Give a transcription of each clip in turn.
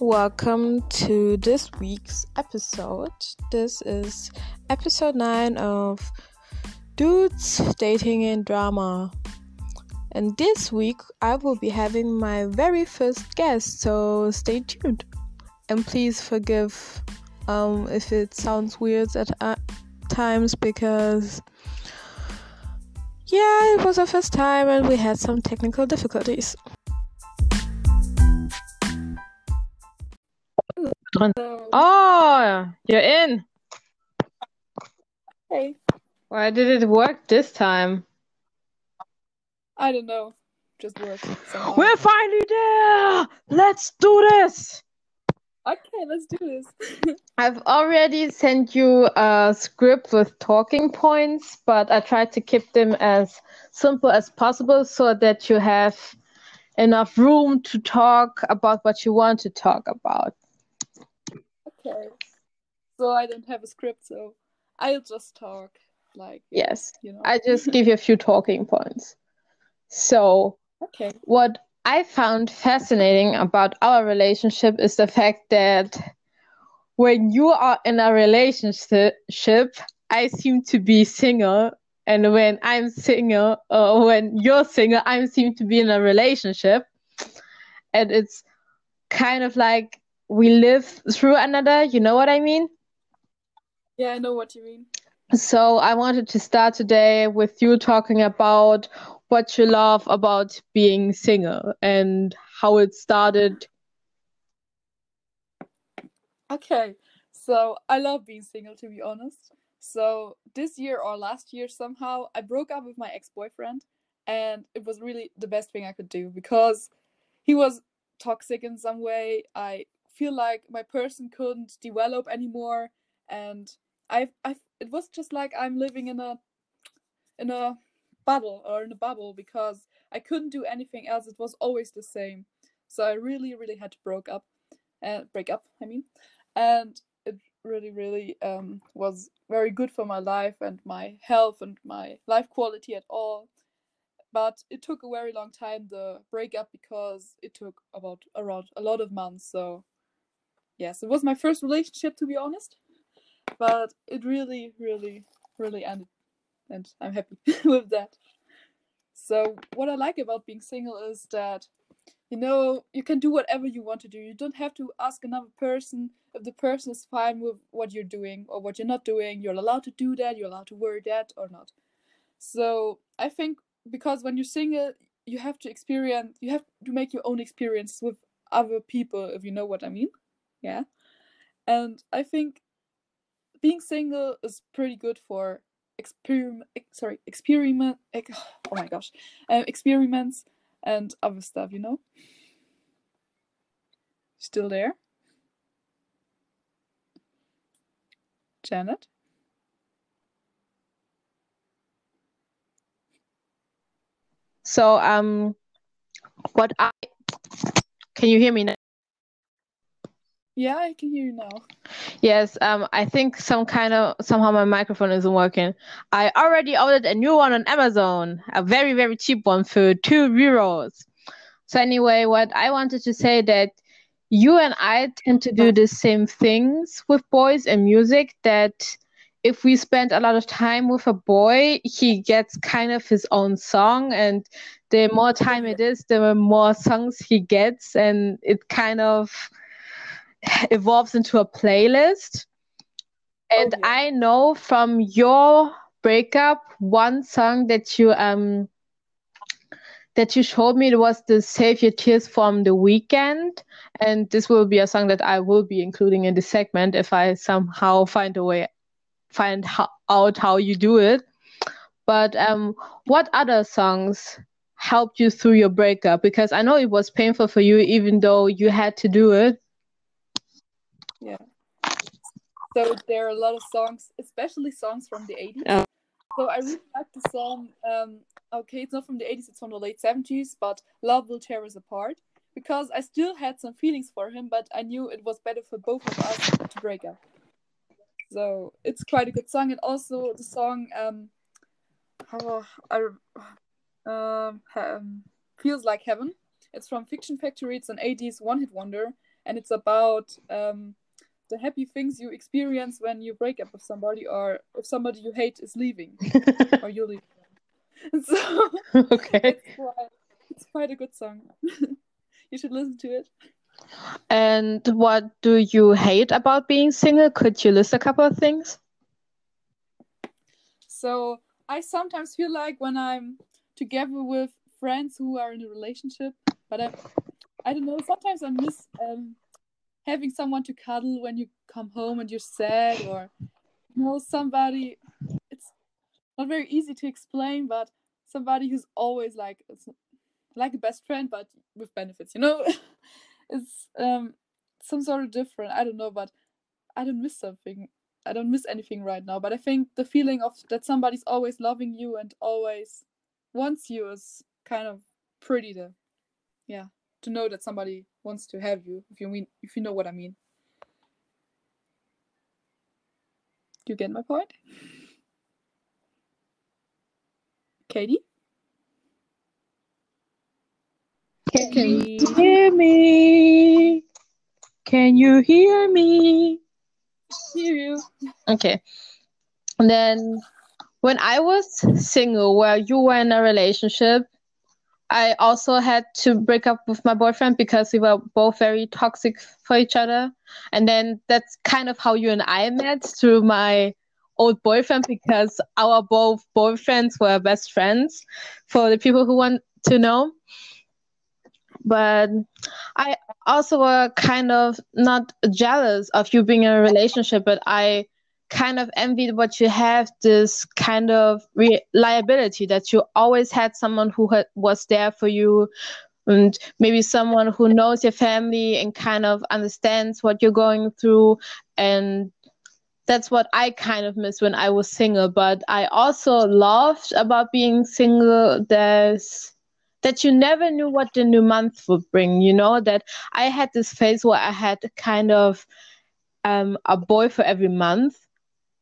Welcome to this week's episode. This is episode 9 of Dudes Dating and Drama. And this week I will be having my very first guest, so stay tuned. And please forgive um, if it sounds weird at uh, times because yeah, it was our first time and we had some technical difficulties. Oh, you're in. Hey, Why did it work this time? I don't know. Just worked somehow. We're finally there! Let's do this! Okay, let's do this. I've already sent you a script with talking points, but I tried to keep them as simple as possible so that you have enough room to talk about what you want to talk about. Okay. So I don't have a script, so I'll just talk. Like, Yes, you know. I just give you a few talking points. So, Okay. what I found fascinating about our relationship is the fact that when you are in a relationship, I seem to be single, and when I'm single, or when you're single, I seem to be in a relationship. And it's kind of like we live through another, you know what I mean? Yeah, I know what you mean. So I wanted to start today with you talking about what you love about being single and how it started. Okay. So I love being single, to be honest. So this year or last year, somehow, I broke up with my ex-boyfriend, and it was really the best thing I could do because he was toxic in some way. I feel like my person couldn't develop anymore, and I, I, it was just like I'm living in a, in a bubble or in a bubble because I couldn't do anything else. It was always the same. So I really, really had to broke up, and break up. I mean, and it really, really um, was very good for my life and my health and my life quality at all. But it took a very long time the breakup because it took about around a lot of months. So yes, it was my first relationship to be honest, but it really, really, really ended, and I'm happy with that. So what I like about being single is that you know you can do whatever you want to do. You don't have to ask another person if the person is fine with what you're doing or what you're not doing. You're allowed to do that. You're allowed to wear that or not. So I think because when you're single, you have to experience. You have to make your own experience with other people, if you know what I mean. Yeah, and I think being single is pretty good for experiment. Sorry, experiment. Oh my gosh, um, experiments and other stuff. You know. Still there, Janet? So, um, what I can you hear me now? Yeah, I can hear you now. Yes, um, I think some kind of somehow my microphone isn't working. I already ordered a new one on Amazon, a very, very cheap one for two euros. So anyway, what I wanted to say that you and I tend to do the same things with boys and music that if we spend a lot of time with a boy, he gets kind of his own song and the more time it is, the more songs he gets and it kind of evolves into a playlist. And yeah. I know from your breakup one song that you um that you showed me was the Save Your Tears from the Weeknd. And this will be a song that I will be including in the segment if I somehow find a way find ho- out how you do it. But um what other songs helped you through your breakup? Because I know it was painful for you even though you had to do it. Yeah. So there are a lot of songs, especially songs from the 80s. Yeah. So I really like the song. Um, okay, it's not from the 80s, it's from the late 70s, but Love Will Tear Us Apart. Because I still had some feelings for him, but I knew it was better for both of us to break up. So it's quite a good song. And also the song, um, oh, I, um, um, Feels Like Heaven. It's from Fiction Factory. It's an 80s one hit wonder. and it's about um, the happy things you experience when you break up with somebody or if somebody you hate is leaving or you're leaving. So okay. it's quite, it's quite a good song. you should listen to it. And what do you hate about being single? Could you list a couple of things? So I sometimes feel like when I'm together with friends who are in a relationship, but I, I don't know. Sometimes I miss um, having someone to cuddle when you come home and you're sad, or you know somebody. It's not very easy to explain, but somebody who's always like like a best friend, but with benefits. You know, it's um some sort of different. I don't know, but I don't miss something. I don't miss anything right now. But I think the feeling of that somebody's always loving you and always wants you is kind of pretty to yeah to know that somebody wants to have you if you mean if you know what i mean do you get my point katie Can you hear me? Can you hear me? hear you Okay. And then when I was single, where you were in a relationship, I also had to break up with my boyfriend because we were both very toxic for each other. And then that's kind of how you and I met through my old boyfriend because our both boyfriends were best friends for the people who want to know. But I also were kind of not jealous of you being in a relationship, but I kind of envied what you have this kind of reliability that you always had someone who had, was there for you. And maybe someone who knows your family and kind of understands what you're going through. And that's what I kind of miss when I was single. But I also loved about being single there's that you never knew what the new month would bring you know that I had this phase where I had kind of um, a boy for every month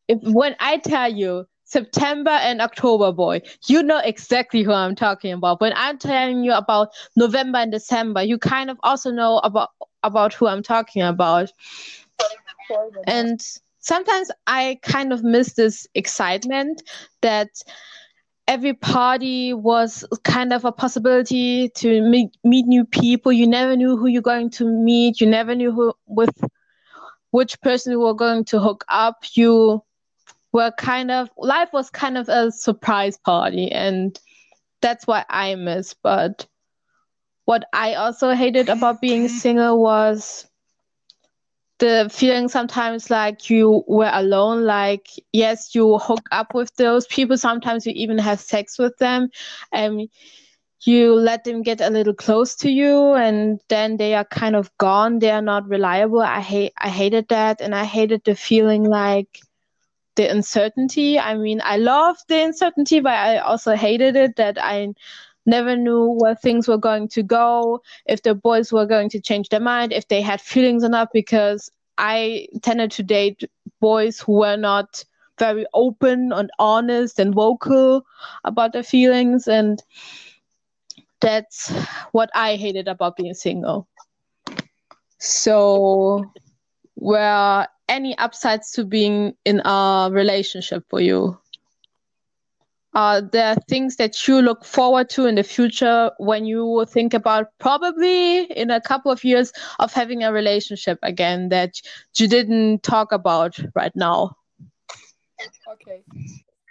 if when I tell you September and October boy, you know exactly who I'm talking about. When I'm telling you about November and December, you kind of also know about about who I'm talking about. And sometimes I kind of miss this excitement that every party was kind of a possibility to meet, meet new people. You never knew who you're going to meet. You never knew who with which person you were going to hook up. You were kind of life was kind of a surprise party and that's what I miss. But what I also hated about being single was the feeling sometimes like you were alone like yes you hook up with those people sometimes you even have sex with them and you let them get a little close to you and then they are kind of gone they are not reliable i hate i hated that and i hated the feeling like the uncertainty. I mean, I loved the uncertainty, but I also hated it that I never knew where things were going to go, if the boys were going to change their mind, if they had feelings or not, because I tended to date boys who were not very open and honest and vocal about their feelings. And that's what I hated about being single. So, where any upsides to being in a relationship for you? Are there things that you look forward to in the future when you think about probably in a couple of years of having a relationship again that you didn't talk about right now? Okay.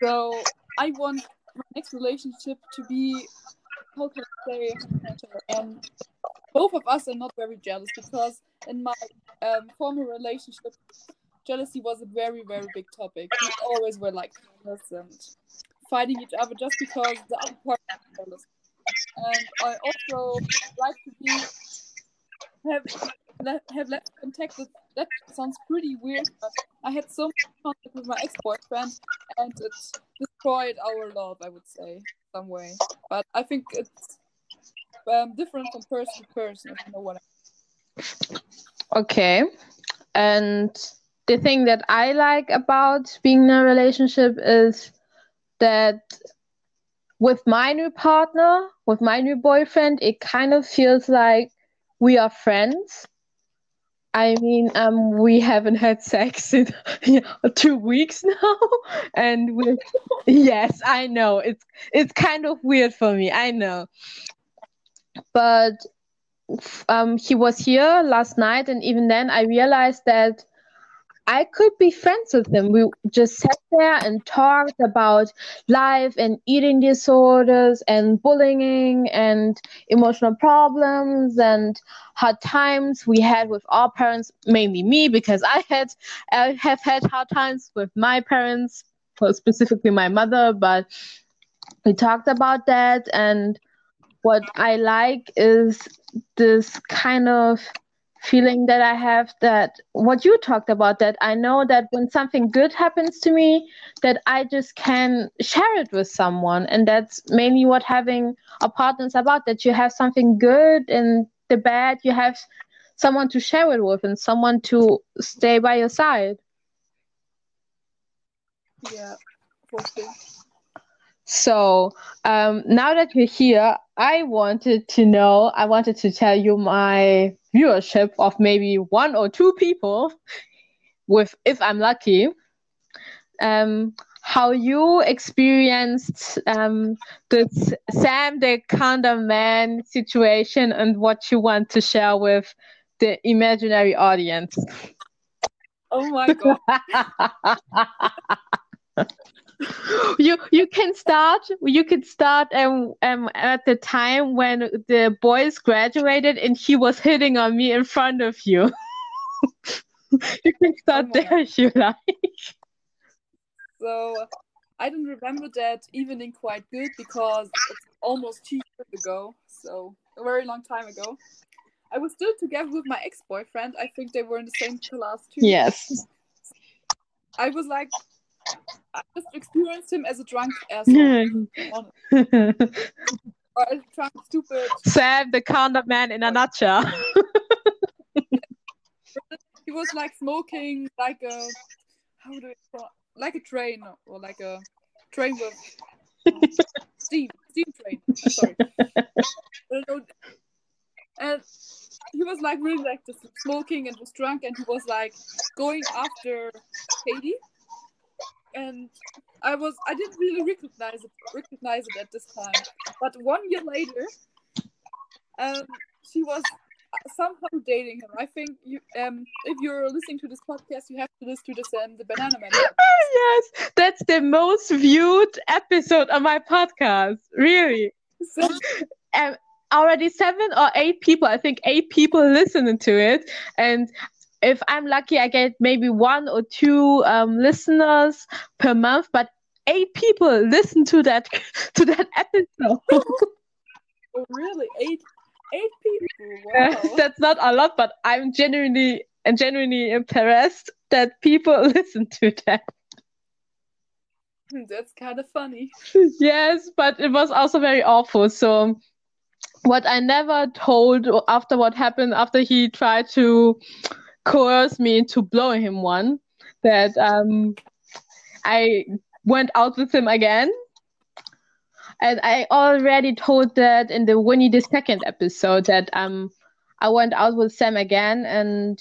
So I want my next relationship to be how can I say um both of us are not very jealous because in my um, former relationship, jealousy was a very, very big topic. We always were like jealous and fighting each other just because the other part was jealous. And I also like to be have have less contact with. That sounds pretty weird, but I had so much contact with my ex-boyfriend, and it destroyed our love. I would say some way, but I think it's um, different from person to person. You know what I mean. Okay. And the thing that I like about being in a relationship is that with my new partner, with my new boyfriend, it kind of feels like we are friends. I mean, um, we haven't had sex in two weeks now, and we yes, I know it's it's kind of weird for me. I know, but um, he was here last night, and even then, I realized that I could be friends with him. We just sat there and talked about life and eating disorders and bullying and emotional problems and hard times we had with our parents, mainly me, because I had I have had hard times with my parents, specifically my mother, but we talked about that and what I like is this kind of feeling that I have that what you talked about that I know that when something good happens to me that I just can share it with someone. And that's mainly what having a partner is about that you have something good and the bad you have someone to share it with and someone to stay by your side. Yeah for sure so um, now that you're here, I wanted to know, I wanted to tell you my viewership of maybe one or two people with if I'm lucky. Um, how you experienced um, this Sam the Condom Man situation and what you want to share with the imaginary audience. Oh my god. you you can start you can start um, um at the time when the boys graduated and he was hitting on me in front of you. You can start oh there if you like. So i don't remember that evening quite good because it's almost two years ago so a very long time ago. I was still together with my ex-boyfriend. I think they were in the same class too. Yes. I was like I just experienced him as a drunk asshole. or a drunk, stupid. Sam, the condom man in a nutshell. he was like smoking like a how do it call like a train or like a train with steam steam train. Sorry. and he was like really like just smoking and was drunk and he was like going after Katie and I was I didn't really recognize it recognize it at this time. But one year later, um, she was somehow dating him. I think you um if you're listening to this podcast, you have to listen to this um the Banana Man. yes, that's the most viewed episode of my podcast. Really. So, um, already seven or eight people, I think eight people listening to it, and if I'm lucky, I get maybe one or two um, listeners per month, but eight people listen to that to that episode. oh, really? Eight eight people? Wow. that's not a lot, but I'm genuinely and genuinely impressed that people listen to that. That's kind of funny. yes, but it was also very awful. So what I never told after what happened after he tried to coerced me into blowing him one that um, I went out with him again. And I already told that in the Winnie the Second episode that um I went out with Sam again, and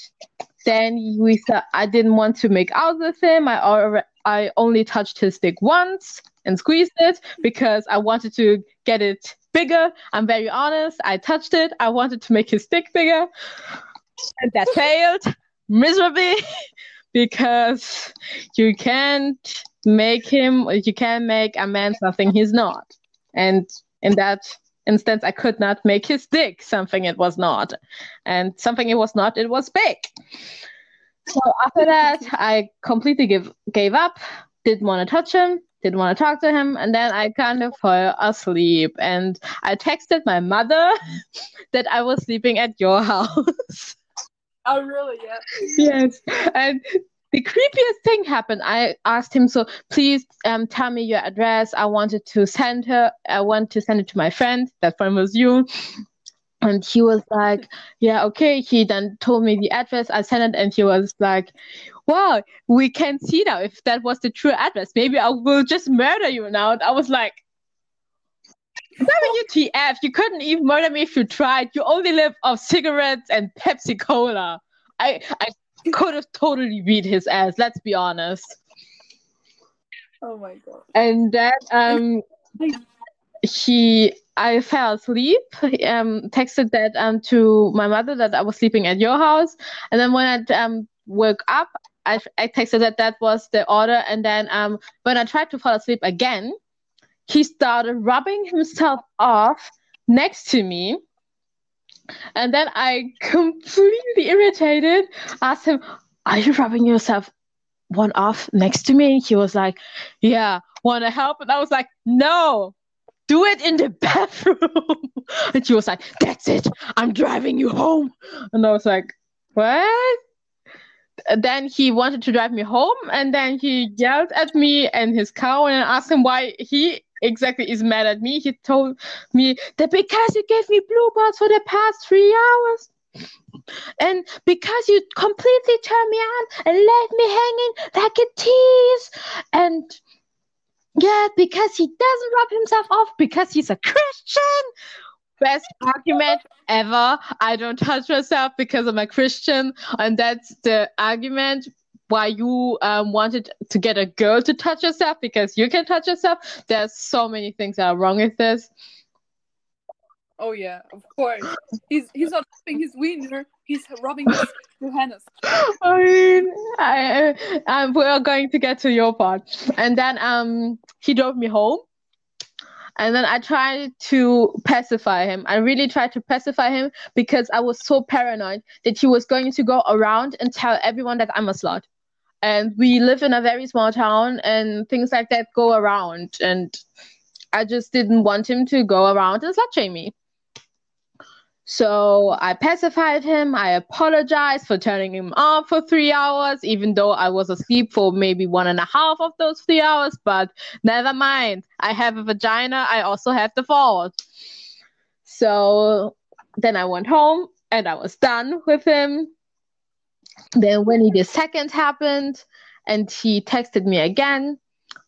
then we said I didn't want to make out with him. I I only touched his dick once and squeezed it because I wanted to get it bigger. I'm very honest. I touched it. I wanted to make his dick bigger and that failed miserably because you can't make him you can't make a man something he's not. And in that instance i could not make his dick something it was not. And something it was not it was big so after that i completely give, gave up didn't want to touch him didn't want to talk to him and then i kind of fell asleep. And i texted my mother that i was sleeping at your house Oh, really? Yeah. yes. And the creepiest thing happened. I asked him, so please um, tell me your address. I wanted to send her, I want to send it to my friend. That friend was you. And he was like, yeah, okay. He then told me the address. I sent it, and he was like, wow, we can see now if that was the true address. Maybe I will just murder you now. And I was like, WTF, you couldn't even murder me if you tried. You only live off cigarettes and Pepsi Cola. I I could have totally beat his ass. Let's be honest. Oh my god. And then um, he I fell asleep. Um, texted that um to my mother that I was sleeping at your house, and then when I um woke up, I I texted that that was the order, and then um when I tried to fall asleep again, he started rubbing himself off next to me. And then I completely irritated asked him, Are you rubbing yourself one off next to me? He was like, Yeah, wanna help? And I was like, No, do it in the bathroom. and he was like, That's it, I'm driving you home. And I was like, What? Then he wanted to drive me home, and then he yelled at me and his car, and I asked him why he exactly is mad at me. He told me that because you gave me blue balls for the past three hours. And because you completely turned me on and left me hanging like a tease. And yeah, because he doesn't rub himself off because he's a Christian. Best argument ever. I don't touch myself because I'm a Christian. And that's the argument why you um, wanted to get a girl to touch yourself because you can touch yourself. There's so many things that are wrong with this. Oh yeah, of course. He's he's not rubbing his wiener. He's rubbing his Johannes. I mean, I, I, we're going to get to your part, and then um, he drove me home, and then I tried to pacify him. I really tried to pacify him because I was so paranoid that he was going to go around and tell everyone that I'm a slut and we live in a very small town and things like that go around. And i just didn't want him to go around and slut shame me. So i pacified him. I apologized for turning him off for three hours even though i was asleep for maybe one and a half of those three hours. But never mind. I have a vagina. I also have the fault so then i went home and i was done with him then when the second happened and he texted me again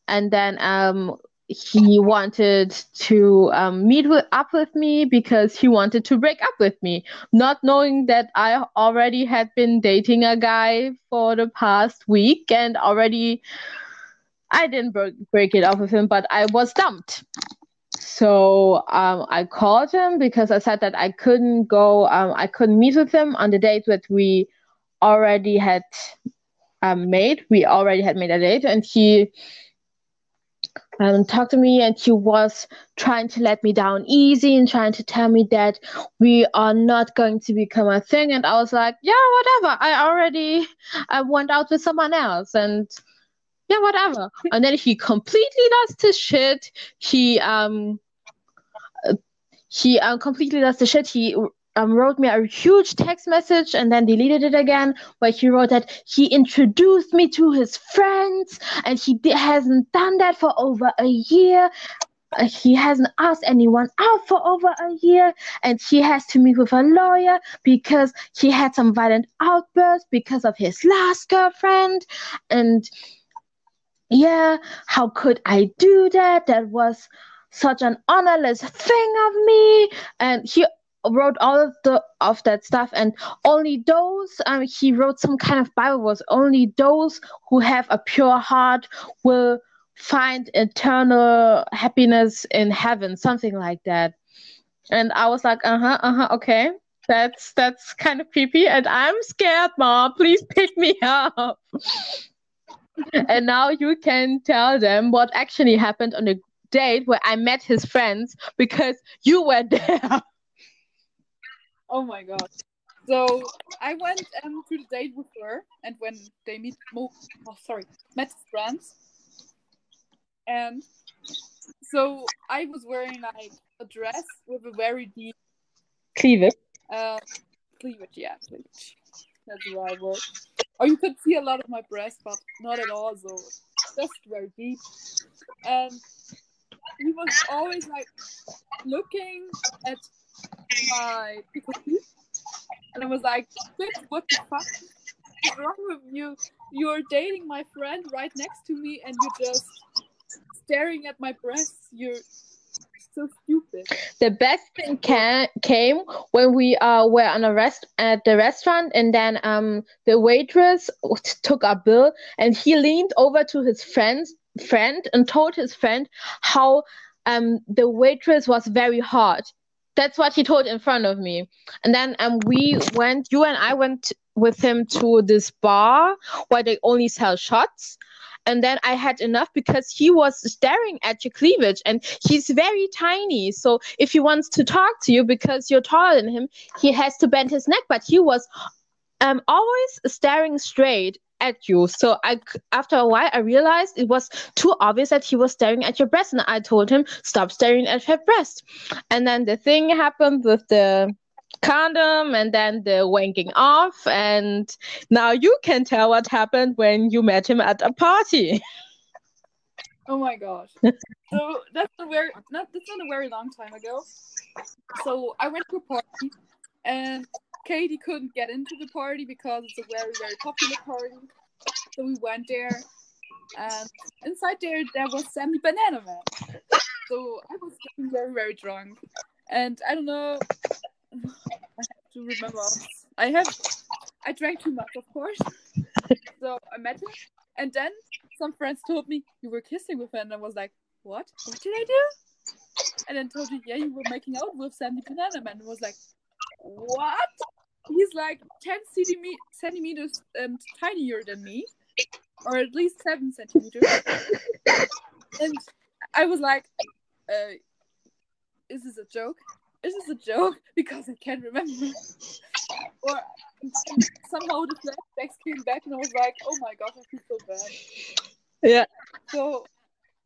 and then um he wanted to um, meet with, up with me because he wanted to break up with me, not knowing that I already had been dating a guy for the past week and already I didn't break, break it off with him, but I was dumped. So um, I called him because I said that I couldn't go, um, I couldn't meet with him on the date that we already had um, made. We already had made a date, and he um, talked to me, and he was trying to let me down easy and trying to tell me that we are not going to become a thing. And I was like, yeah, whatever. I already I went out with someone else, and yeah, whatever. and then he completely lost his shit. He um he um, completely lost the shit. He um, wrote me a huge text message and then deleted it again, where he wrote that he introduced me to his friends and he hasn't done that for over a year. Uh, he hasn't asked anyone out for over a year and he has to meet with a lawyer because he had some violent outbursts because of his last girlfriend. And yeah how could i do that? That was such an honorless thing of me. And he wrote all of the of that stuff and only those um he wrote some kind of bible was only those who have a pure heart will find eternal happiness in heaven something like that. And i was like uh-huh uh-huh okay. That's that's kind of creepy and i'm scared mom please pick me up. And now you can tell them what actually happened on the date where i met his friends because you were there Oh my god. So I went um, to the date with her, and when they meet, oh sorry, met friends, and so I was wearing like a dress with a very deep cleavage. Uh, cleavage, yeah, cleavage. That's the right word. Or you could see a lot of my breast, but not at all. So just very deep, and he was always like looking at my and I was like, what the fuck is wrong with you? You're dating my friend right next to me and you're just staring at my breasts. You're so stupid. The best thing ca- came when we uh, were on a rest at the restaurant, and then um the waitress took our bill, and he leaned over to his friend's friend and told his friend how um the waitress was very hot. That's what he told in front of me, and then um we went. You and I went with him to this bar where they only sell shots and then I had enough because he was staring at your cleavage and he's very tiny. So if he wants to talk to you because you're taller than him, he has to bend his neck. But he was um always staring straight at you. So I after a while I realized it was too obvious that he was staring at your breast and I told him stop staring at her breast. And then the thing happened with the condom and then the wanking off and now you can tell what happened when you met him at a party oh my gosh so that's a very not that's not a very long time ago so i went to a party and katie couldn't get into the party because it's a very very popular party so we went there and inside there there was sammy banana man so i was getting very very drunk and i don't know I have to remember. I have. I drank too much, of course. so I met him, and then some friends told me you were kissing with him, and I was like, "What? What did I do?" And then told me, "Yeah, you were making out with Sandy Banana Man." And was like, "What?" He's like ten centimeters um, tinier than me, or at least seven centimeters. and I was like, uh, "Is this a joke?" is this a joke? Because I can't remember. or somehow the flashbacks came back and I was like, oh my gosh, I feel so bad. Yeah. So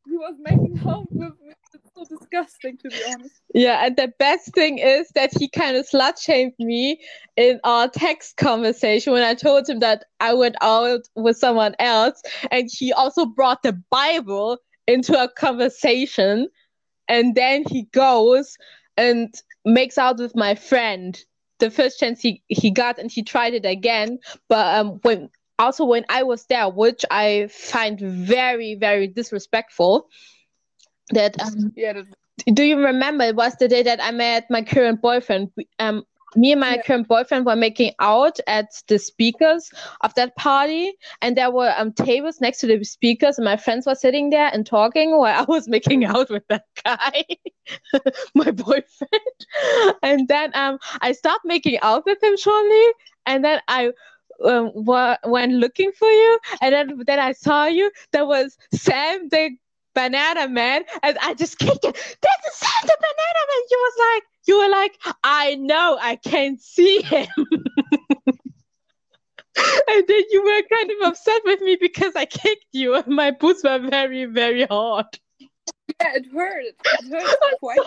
he was making home with me. It's so disgusting to be honest. Yeah, and the best thing is that he kind of slut shamed me in our text conversation when I told him that I went out with someone else, and he also brought the Bible into a conversation, and then he goes and makes out with my friend the first chance he, he got and he tried it again but um when also when i was there which i find very very disrespectful that um, yeah that... do you remember it was the day that i met my current boyfriend um me and my yeah. current boyfriend were making out at the speakers of that party and there were um tables next to the speakers and my friends were sitting there and talking while i was making out with that guy my boyfriend and then um i stopped making out with him shortly and then i um, went looking for you and then then i saw you there was sam the banana man and i just kicked it this is sam the banana man you was like you were like, I know I can't see him. and then you were kind of upset with me because I kicked you and my boots were very, very hard. Yeah, it hurt. It hurt quite.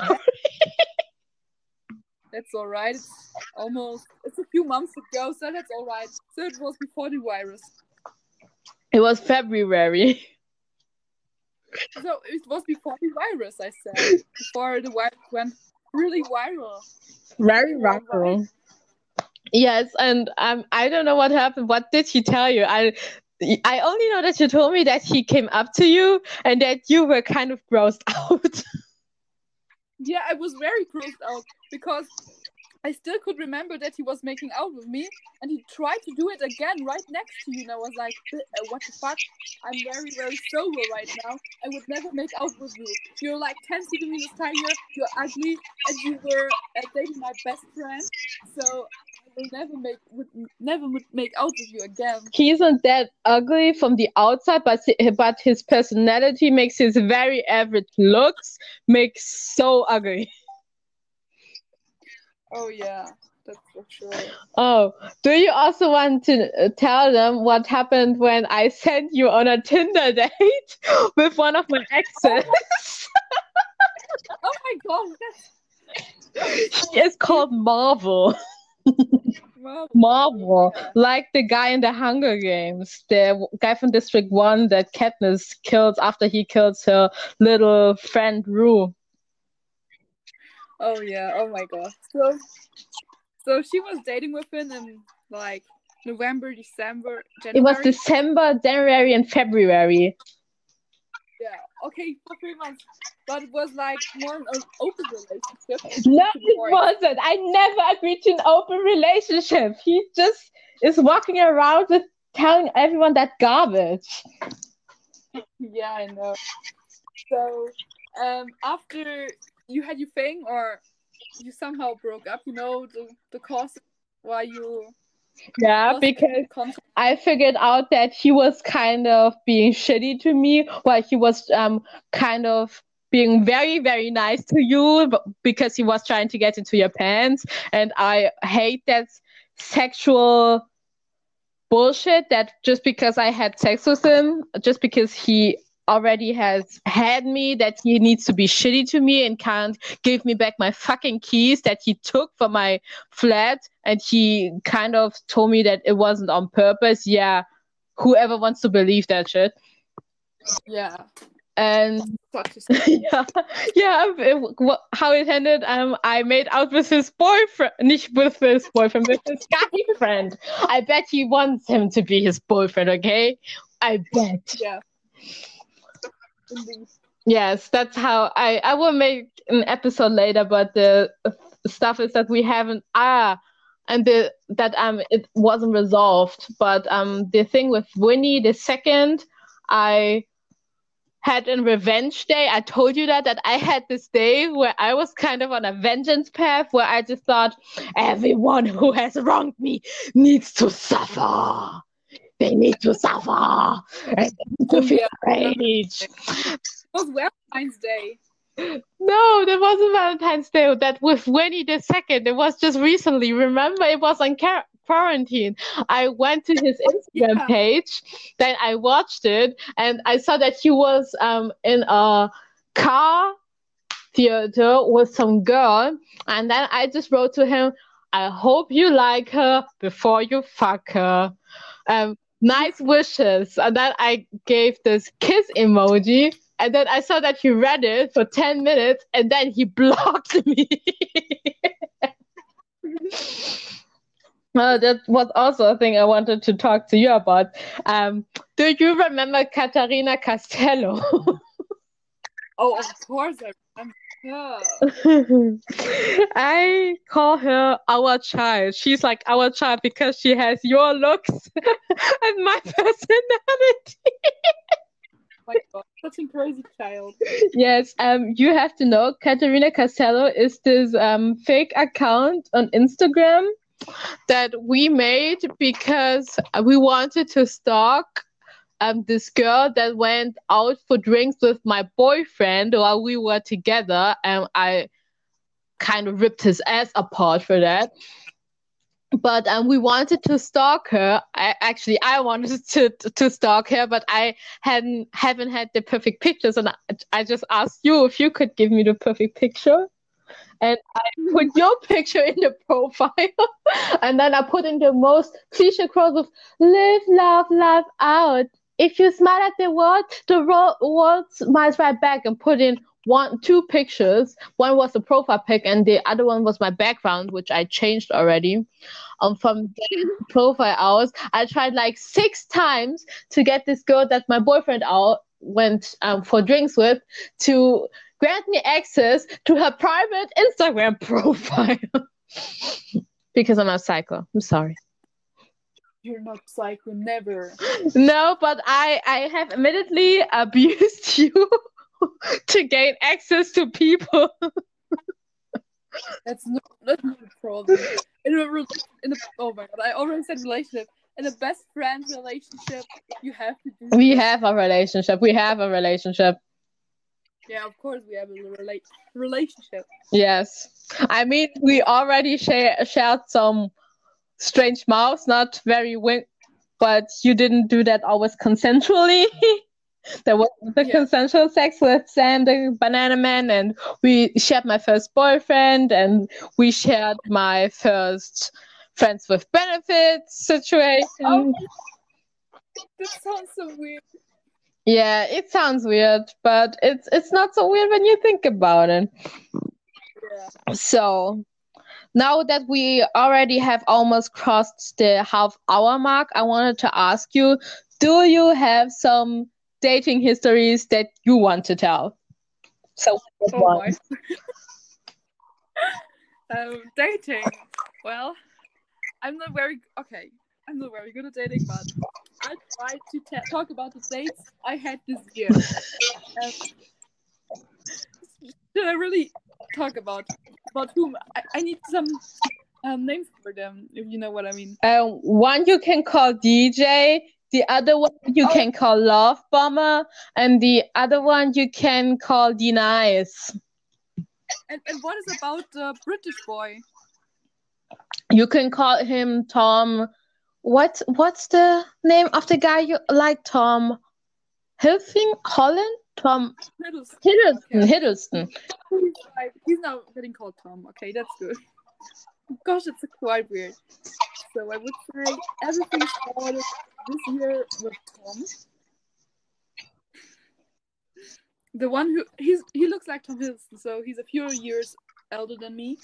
That's all right. It's almost it's a few months ago, so that's all right. So it was before the virus. It was February. So it was before the virus, I said. Before the virus went really viral. Very viral. Yes, and um, I don't know what happened. What did he tell you? I I only know that you told me that he came up to you and that you were kind of grossed out. Yeah, I was very grossed out because I still could remember that he was making out with me, and he tried to do it again right next to you. And I was like, uh, "What the fuck? I'm very, very sober right now. I would never make out with you. You're like 10 centimeters tinier. You're ugly, and you were uh, dating my best friend. So I will never make would never would make out with you again." He isn't that ugly from the outside, but but his personality makes his very average looks make so ugly. Oh yeah, that's for sure. Oh, do you also want to uh, tell them what happened when I sent you on a Tinder date with one of my exes? oh my god, that's... he is called Marvel. Marvel, Marvel. Yeah. like the guy in the Hunger Games, the guy from District One that Katniss kills after he kills her little friend Rue. Oh yeah. Oh my god. So, so she was dating with him in like November, December, January. It was December, January, and February. Yeah. Okay, for three months. but it was like more an open relationship. No, it wasn't. I never agreed to an open relationship. He just is walking around with telling everyone that garbage. Yeah, I know. So, um, after you had your thing, or you somehow broke up, you know the the cause why you Yeah, because contact. I figured out that he was kind of being shitty to me, while he was um kind of being very very nice to you because he was trying to get into your pants, and I hate that sexual bullshit that just because I had sex with him, just because he already has had me, that he needs to be shitty to me and can't give me back my fucking keys that he took from my flat and he kind of told me that it wasn't on purpose. Yeah, whoever wants to believe that shit. Yeah, And yeah, yeah, it- how it ended, um, I made out with his boyfriend, nicht with his boyfriend, with his guy friend. I bet he wants him to be his boyfriend, okay? I bet. yeah. Indeed. Yes, that's how I I will make an episode later, but the stuff is that we haven't ah and the that um it wasn't resolved. But um the thing with Winnie the second, I had a revenge day. I told you that that I had this day where I was kind of on a vengeance path where I just thought everyone who has wronged me needs to suffer. They need to suffer. And need to feel rage. It was Valentine's Day. No, that wasn't Valentine's Day. That was Winnie the Second. It was just recently. Remember, it was on car- quarantine. I went to his Instagram Yeah. page, then I watched it, and I saw that he was um in a car theater with some girl, and then I just wrote to him, "I hope you like her before you fuck her." Um, nice wishes, and then I gave this kiss emoji. And then I saw that he read it for 10 minutes and then he blocked me. Uh, that was also a thing I wanted to talk to you about. Um, do you remember Katarina Castello? Oh, of course I remember. I call her our child. She's like our child because she has your looks and my personality. Oh my god, such a crazy child. Yes, um, you have to know Katerina Castello is this um fake account on Instagram that we made because we wanted to stalk um this girl that went out for drinks with my boyfriend while we were together, and I kind of ripped his ass apart for that. But um, we wanted to stalk her. I actually I wanted to to stalk her, but I hadn't haven't had the perfect pictures, and I, I just asked you if you could give me the perfect picture, and I put your picture in the profile, and then I put in the most cliche quote of "Live, love, love out." If you smile at the world, the world smiles right back, and put in one, two pictures. One was a profile pic, and the other one was my background, which I changed already. Um, from profile hours, I tried like six times to get this girl that my boyfriend out went um, for drinks with to grant me access to her private Instagram profile because I'm a psycho. I'm sorry. You're not psycho, never. No, but I I have admittedly abused you to gain access to people. That's not that's not a problem. In a in a oh my god, I already said relationship. In a best friend relationship, you have to do. We have a relationship. We have a relationship. Yeah, of course we have a rela- relationship. Yes. I mean, we already share, shared some strange mouths, not very wink, but you didn't do that always consensually. there was the Yeah. consensual sex with Sam, the banana man, and we shared my first boyfriend, and we shared my first friends with benefits situation. Oh, that sounds so weird. Yeah, it sounds weird, but it's it's not so weird when you think about it. Yeah. So now that we already have almost crossed the half hour mark, I wanted to ask you, do you have some dating histories that you want to tell? So Oh um, dating. Well, I'm not very okay. I'm not very good at dating, but I try to ta talk about the dates I had this year. Um, should I really talk about about whom? I, I need some um, names for them, if you know what I mean. Um, one you can call DJ, the other one you Oh. can call Love Bomber, and the other one you can call Denies. And and what is about the British boy? You can call him Tom. What what's the name of the guy you like? Tom Hilfing Holland? Tom Hiddleston. Hiddleston. Okay. Hiddleston. He's, like, he's now getting called Tom. Okay, that's good. Gosh, it's quite weird. So I would say everything started this year with Tom. The one who he's he looks like Tom Hiddleston, so he's a few years elder than me.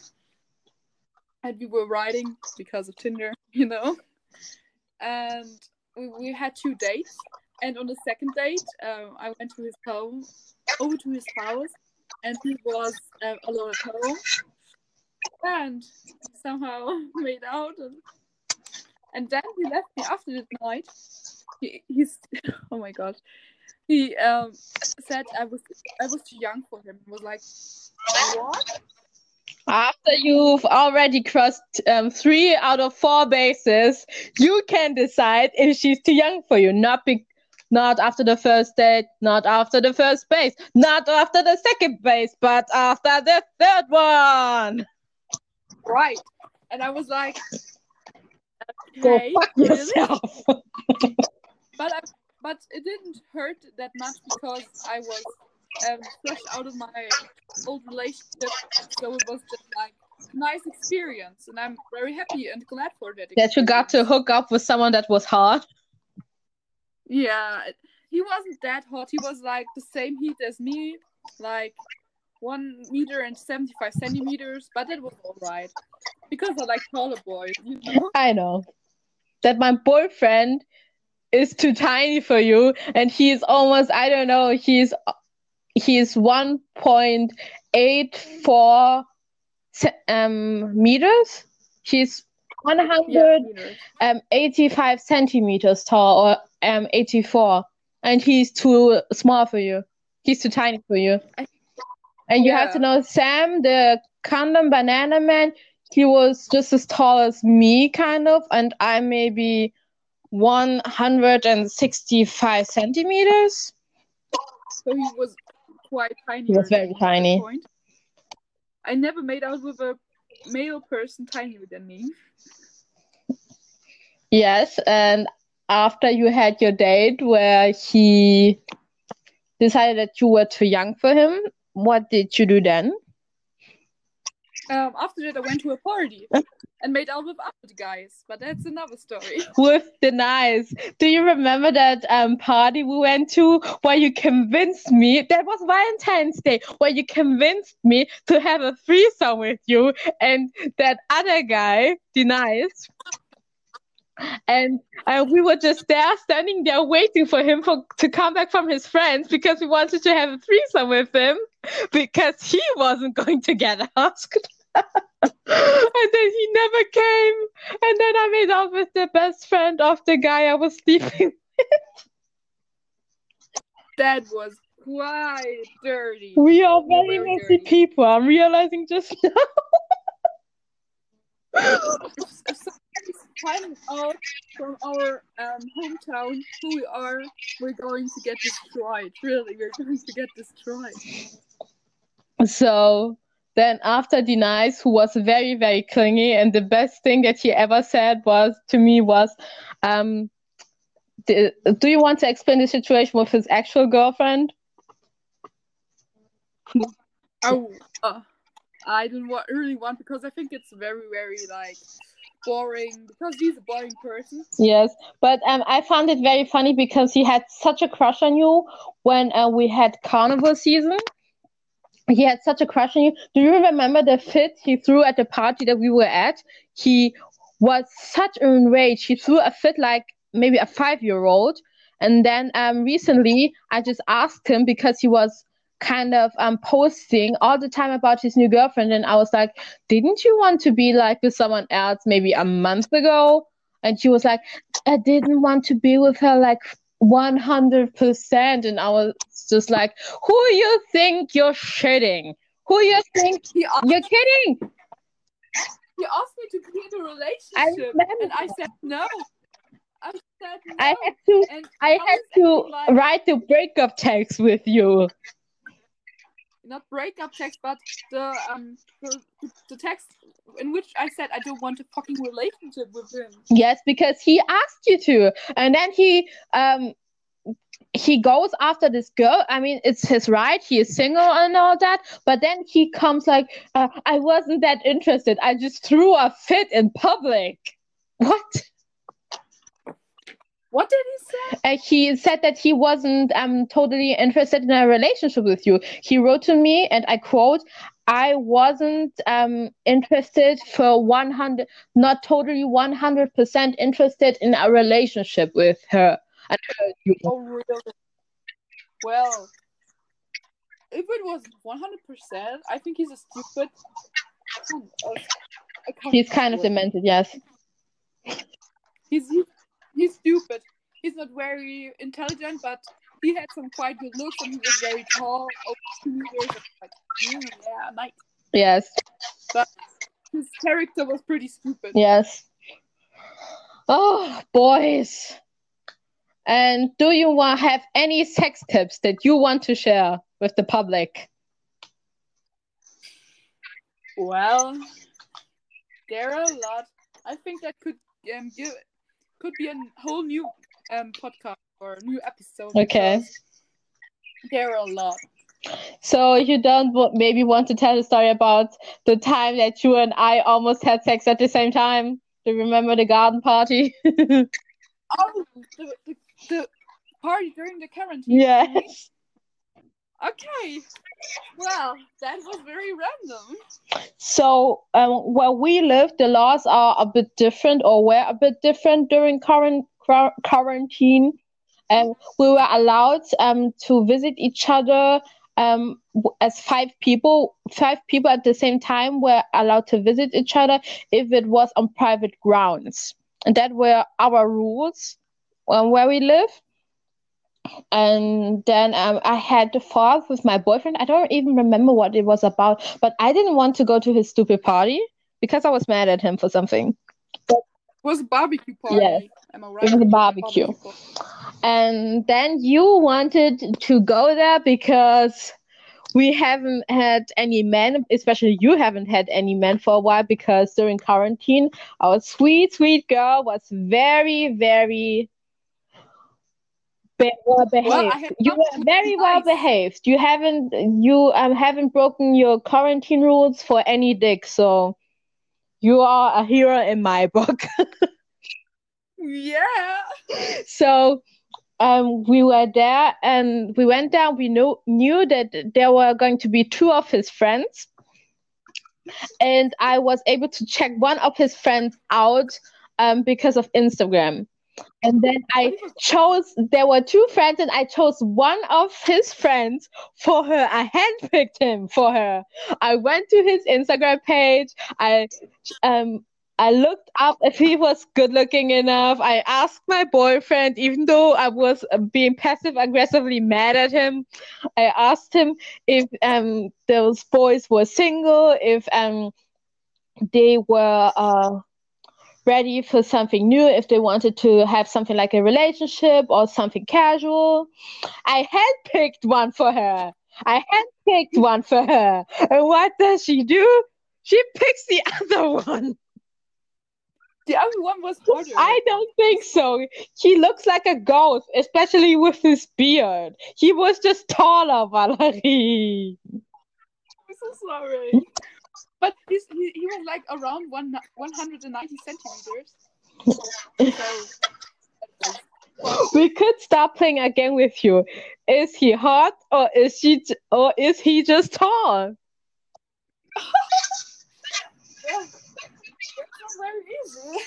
And we were riding because of Tinder, you know. And we, we had two dates. And on the second date, um, I went to his home, over to his house, and he was um, alone at home. And somehow made out, and, and then he left me after the night. He, he's oh my god. He um said I was I was too young for him. Was like, what? After you've already crossed um, three out of four bases, you can decide if she's too young for you. Not be- not after the first date, not after the first base, not after the second base, but after the third one. Right. And I was like, Go okay, fuck really? yourself. But I, but it didn't hurt that much because I was um, fresh out of my old relationship, so it was just like nice experience, and I'm very happy and glad for that. that you got to hook up with someone that was hot. Yeah, he wasn't that hot. He was like the same heat as me, like one meter and seventy-five centimeters. But it was all right because I like taller boys. You know? I know that my boyfriend is too tiny for you, and he is almost I don't know. He's he's one point eight four um meters. He's one Yeah, hundred meters. um eighty five centimeters tall or um eighty four, and he's too small for you. He's too tiny for you. And you have to know Sam, the condom banana man, he was just as tall as me, kind of, and I'm maybe 165 centimeters. So he was quite tiny. He was very tiny. Point. I never made out with a male person tinier than me. Yes, and after you had your date where he decided that you were too young for him, what did you do then? Um, after that, I went to a party and made out with other guys, but that's another story. With the nice. Do you remember that um party we went to where you convinced me that was Valentine's Day where you convinced me to have a threesome with you and that other guy, nice. And uh, we were just there, standing there, waiting for him for, to come back from his friends because we wanted to have a threesome with him because he wasn't going to get asked. And then he never came. And then I made out with the best friend of the guy I was sleeping. With. That was quite dirty. We are very Very messy dirty. people. I'm realizing just now. If, if somebody's finding out from our um, hometown who we are, we're going to get destroyed. Really, we're going to get destroyed. So then after Denies, who was very, very clingy, and the best thing that he ever said was to me was, um, do you want to explain the situation with his actual girlfriend? Oh, uh, I don't want, really want because I think it's very, very like boring because he's a boring person. Yes, but um, I found it very funny because he had such a crush on you when uh, we had carnival season. He had such a crush on you. Do you remember the fit he threw at the party that we were at? He was such a rage. He threw a fit like maybe a five-year-old. And then um, recently, I just asked him because he was kind of um posting all the time about his new girlfriend and I was like, "Didn't you want to be like with someone else maybe a month ago?" And she was like, "I didn't want to be with her like 100%." And I was just like, "Who you think you're shitting? Who you think He asked, you're kidding?" he asked me to in a I relationship, remember. and I said no. I said no. I had to and I I had to like write the breakup text with you. Not breakup text, but the um the, the text in which I said I don't want a fucking relationship with him. Yes, because he asked you to, and then he um he goes after this girl. I mean, it's his right. He is single and all that. But then he comes like, uh, I wasn't that interested. I just threw a fit in public. What? What did he say? And he said that he wasn't um totally interested in a relationship with you. He wrote to me, and I quote. I wasn't um, interested for 100, not totally 100% interested in a relationship with her. And her, Oh really? Well, if it was one hundred percent, I think he's a stupid. I can't He's kind of demented, yes. He's he, he's stupid. He's not very intelligent, but he had some quite good looks, and he was very tall, over two meters. Like, mm, yeah, nice. Yes, But His character was pretty stupid. yes. Oh, boys. And do you want have any sex tips that you want to share with the public? Well, there are a lot. I think that could um give could be a whole new um podcast or a new episode. Okay. There are a lot. So you don't maybe want to tell a story about the time that you and I almost had sex at the same time? Do you remember the garden party? Oh, the, the, the party during the quarantine. yes. Okay. Well, that was very random. So um, where we live, the laws are a bit different, or were a bit different during current quar- quarantine. And we were allowed um, to visit each other um, as five people. Five people at the same time were allowed to visit each other if it was on private grounds, and that were our rules um, where we live. And then um, I had the fought with my boyfriend. I don't even remember what it was about, but I didn't want to go to his stupid party because I was mad at him for something. It was a barbecue party. Yes. Am I right? was a barbecue. party. And then you wanted to go there because we haven't had any men, especially you haven't had any men for a while because during quarantine, our sweet, sweet girl was very, very be- well behaved. Had you were very well behaved. You haven't you um haven't broken your quarantine rules for any dick, so you are a hero in my book. Yeah. so um, we were there and we went there. We knew knew that there were going to be two of his friends, and I was able to check one of his friends out um, because of Instagram. And then I chose. There were two friends, and I chose one of his friends for her. I handpicked him for her. I went to his Instagram page. I um I looked up if he was good looking enough. I asked my boyfriend, even though I was being passive aggressively mad at him, I asked him if um those boys were single, if um they were uh ready for something new, if they wanted to have something like a relationship or something casual. I handpicked one for her. I handpicked one for her. And what does she do? She picks the other one. The other one was harder. I don't think so. He looks like a ghost, especially with his beard. He was just taller, Valerie. I'm so sorry. But he's, he, he was like around one, 190 centimeters. So, We could start playing a game with you. Is he hot or is she or is he just tall? yeah. Very easy.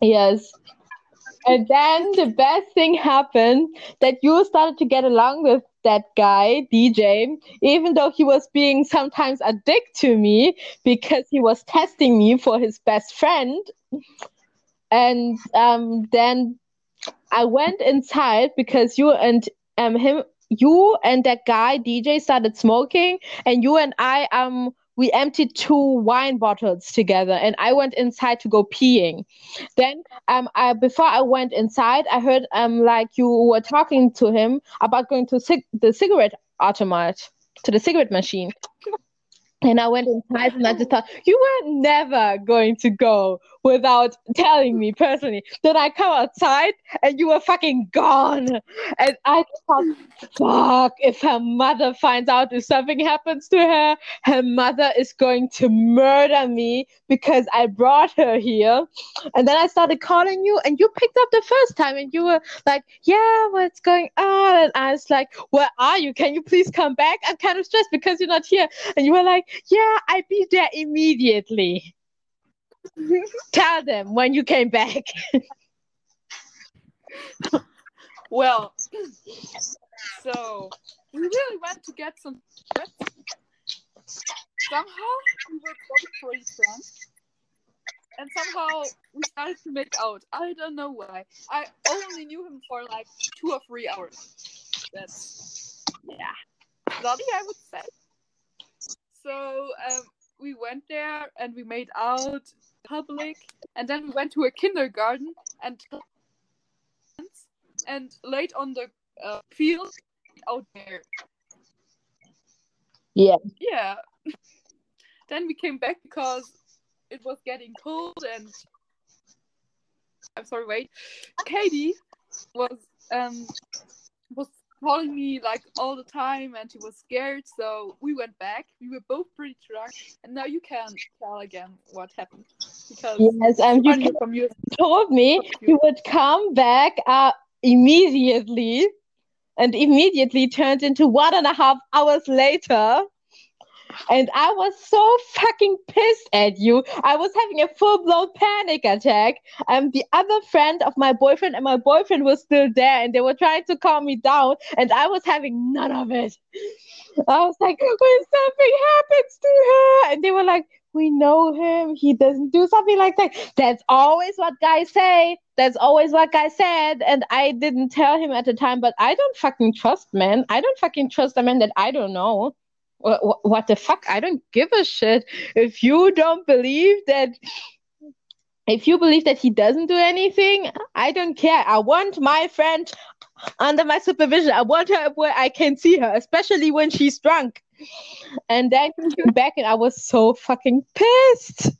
Yes. And then the best thing happened that you started to get along with that guy, DJ, even though he was being sometimes a dick to me because he was testing me for his best friend. And um, then I went inside because you and um him you and that guy DJ started smoking and you and I um we emptied two wine bottles together and I went inside to go peeing. Then um I, before I went inside I heard um like you were talking to him about going to cig- the cigarette automat to the cigarette machine. And I went inside and I just thought, you were never going to go without telling me personally. Then I come outside and you were fucking gone. And I thought, fuck, if her mother finds out if something happens to her, her mother is going to murder me because I brought her here. And then I started calling you and you picked up the first time and you were like, yeah, what's going on? And I was like, where are you? Can you please come back? I'm kind of stressed because you're not here. And you were like, yeah, I'd be there immediately. Tell them when you came back. Well, so we really went to get some. Somehow we were both pretty drunk, and somehow we started to make out. I don't know why. I only knew him for like two or three hours. That's yeah, naughty I would say. So um, we went there and we made out public, and then we went to a kindergarten and and laid on the uh, field out there. Yeah. Yeah. then we came back because it was getting cold and I'm sorry, wait. Katie was um was calling me like all the time and she was scared so we went back we were both pretty drunk and now you can tell again what happened because Yes, and you from you told me you would come back uh, immediately and immediately turned into one and a half hours later. And I was so fucking pissed at you. I was having a full blown panic attack. And the other friend of my boyfriend and my boyfriend was still there and they were trying to calm me down. And I was having none of it. I was like, when something happens to her, and they were like, we know him. He doesn't do something like that. That's always what guys say. That's always what guys said. And I didn't tell him at the time, but I don't fucking trust men. I don't fucking trust a man that I don't know. What, what, the fuck? I don't give a shit. If you don't believe that, if you believe that he doesn't do anything, I don't care. I want my friend under my supervision. I want her where I can see her, especially when she's drunk. And then he came back and I was so fucking pissed.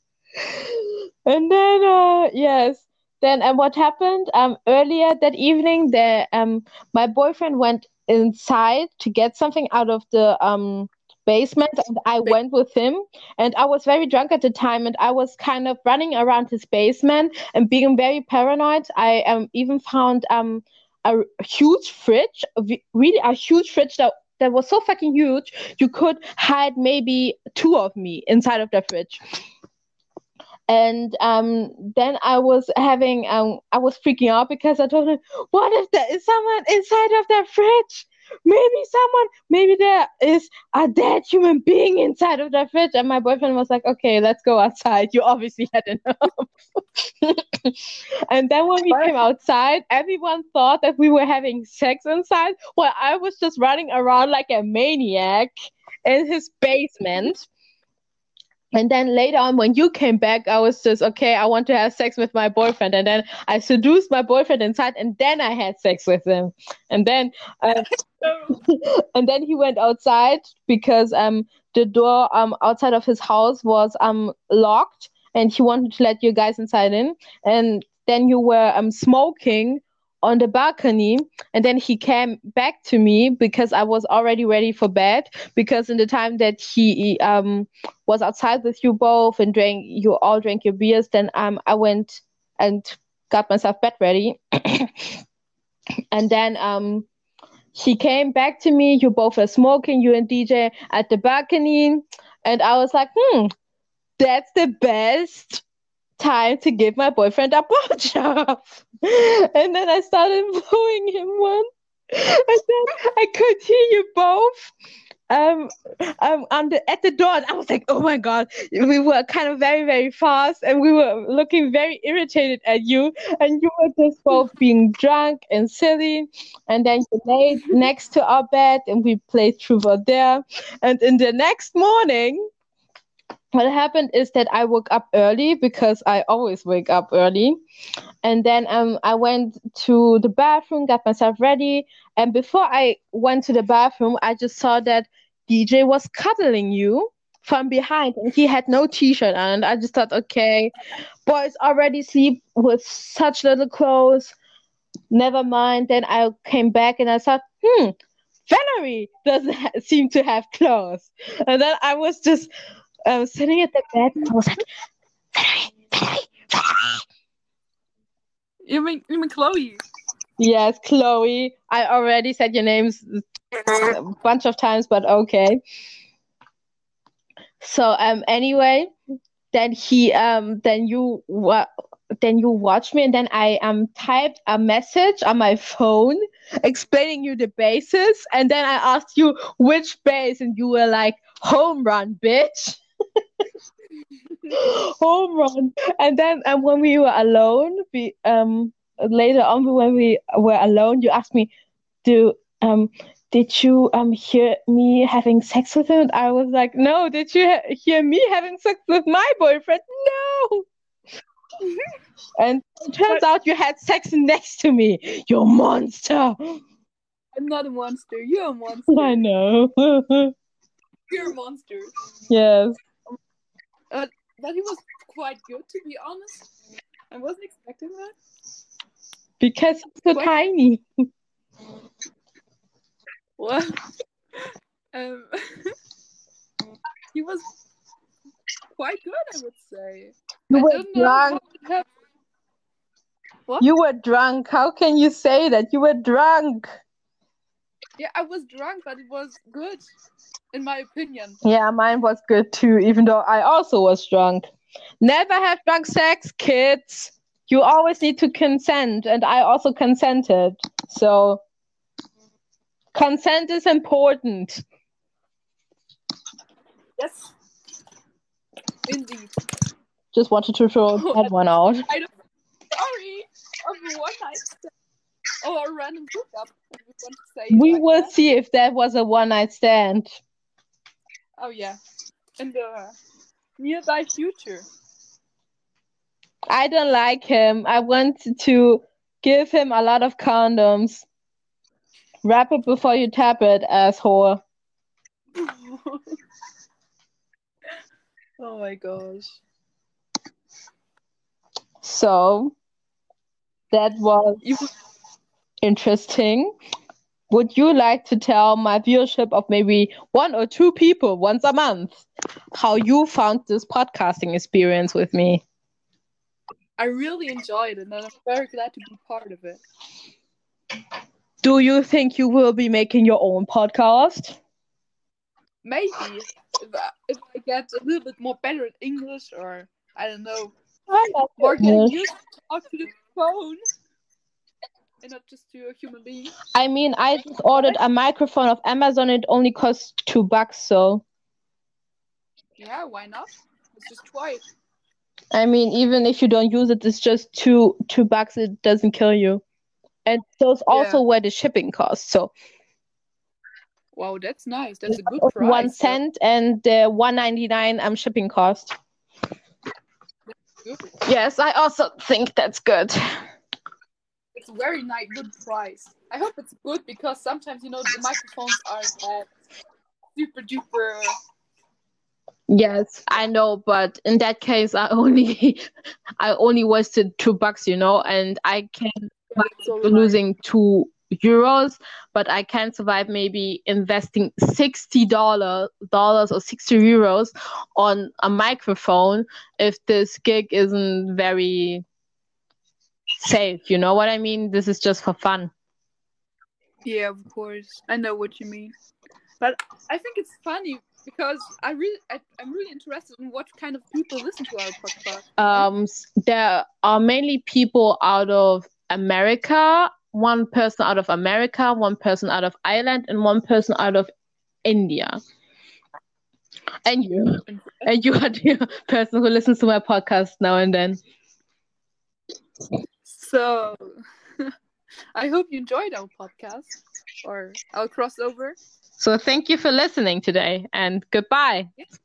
And then uh yes. Then and what happened? Um earlier that evening the um my boyfriend went inside to get something out of the um basement and I went with him and I was very drunk at the time and I was kind of running around his basement and being very paranoid. I um even found um a huge fridge, really a huge fridge that that was so fucking huge you could hide maybe two of me inside of the fridge and um, then I was having um, I was freaking out because I told him, "What if there is someone inside of that fridge? Maybe someone, maybe there is a dead human being inside of the fridge." And my boyfriend was like, "Okay, let's go outside. You obviously had enough." and then when we came outside, everyone thought that we were having sex inside. Well, I was just running around like a maniac in his basement. And then later on, when you came back, I was just okay. I want to have sex with my boyfriend, and then I seduced my boyfriend inside, and then I had sex with him, and then, uh, and then he went outside because um the door um outside of his house was um locked, and he wanted to let you guys inside in, and then you were um smoking on the balcony and then he came back to me because I was already ready for bed because in the time that he um was outside with you both and drank you all drank your beers then um I went and got myself bed ready. And then um he came back to me you both were smoking you and DJ at the balcony and I was like hmm that's the best time to give my boyfriend a blowjob. and then I started blowing him one. and then I could hear you both um, um, on the, at the door. I was like, oh my God. We were kind of very, very fast and we were looking very irritated at you. And you were just both being drunk and silly. And then you laid next to our bed and we played truth or dare. And in the next morning, what happened is that I woke up early because I always wake up early. And then um, I went to the bathroom, got myself ready. And before I went to the bathroom, I just saw that DJ was cuddling you from behind and he had no t-shirt on. I just thought, okay, boys already sleep with such little clothes. Never mind. Then I came back and I thought, hmm, Valerie doesn't ha- seem to have clothes. And then I was just I was sitting at the bed and I was like. You mean you mean Chloe? Yes, Chloe. I already said your names a bunch of times, but okay. So um anyway, then he um then you wa- then you watch me and then I um typed a message on my phone explaining you the bases and then I asked you which base and you were like home run bitch. home run. And then um, when we were alone, we um later on when we were alone, you asked me, "Do um did you um hear me having sex with him?" And I was like, "No." Did you ha- hear me having sex with my boyfriend? No. and it turns out you had sex next to me. You monster. I'm not a monster. You're a monster. I know. You're a monster. yes. But he was quite good, to be honest. I wasn't expecting that. Because he's so What? tiny. Well, um, he was quite good, I would say. You I were drunk. how it happened. What? You were drunk. How can you say that? You were drunk. Yeah, I was drunk, but it was good, in my opinion. Yeah, mine was good too, even though I also was drunk. Never have drunk sex, kids. You always need to consent, and I also consented. So, consent is important. Yes. Indeed. Just wanted to throw that one out. I don't. Sorry. Of one night stand. Or oh, a random hookup. If you want to say it We like will that. see if that was a one night stand. Oh yeah. In the nearby future. I don't like him. I want to give him a lot of condoms. Wrap it before you tap it, asshole. oh my gosh. So that was interesting. Would you like to tell my viewership of maybe one or two people once a month how you found this podcasting experience with me? I really enjoyed it and I'm very glad to be part of it. Do you think you will be making your own podcast? Maybe if I, if I get a little bit more better at English or I don't know, I like getting used to talk to the phone and not just to a human being. I mean, I just ordered a microphone of Amazon. It only costs two bucks, so Yeah, why not? Let's just it. I mean, even if you don't use it, it's just two two bucks. It doesn't kill you, and those also Yeah. where the shipping costs. So Wow, that's nice. That's a good price. one so and the one ninety nine um shipping cost. Yes, I also think that's good. It's very nice, good price. I hope it's good because sometimes you know the microphones are bad, super duper. Yes, I know, but in that case, I only I only wasted two bucks, you know, and I can So losing two euros, but I can survive maybe investing sixty dollar dollars or sixty euros on a microphone if this gig isn't very safe. You know what I mean? This is just for fun. Yeah, of course. I know what you mean. But I think it's funny because I really, I, I'm really interested in what kind of people listen to our podcast. Um, there are mainly people out of America, one person out of America, one person out of Ireland, and one person out of India. And you. And you are the person who listens to my podcast now and then. So I hope you enjoyed our podcast or our crossover. So thank you for listening today and goodbye. Yes.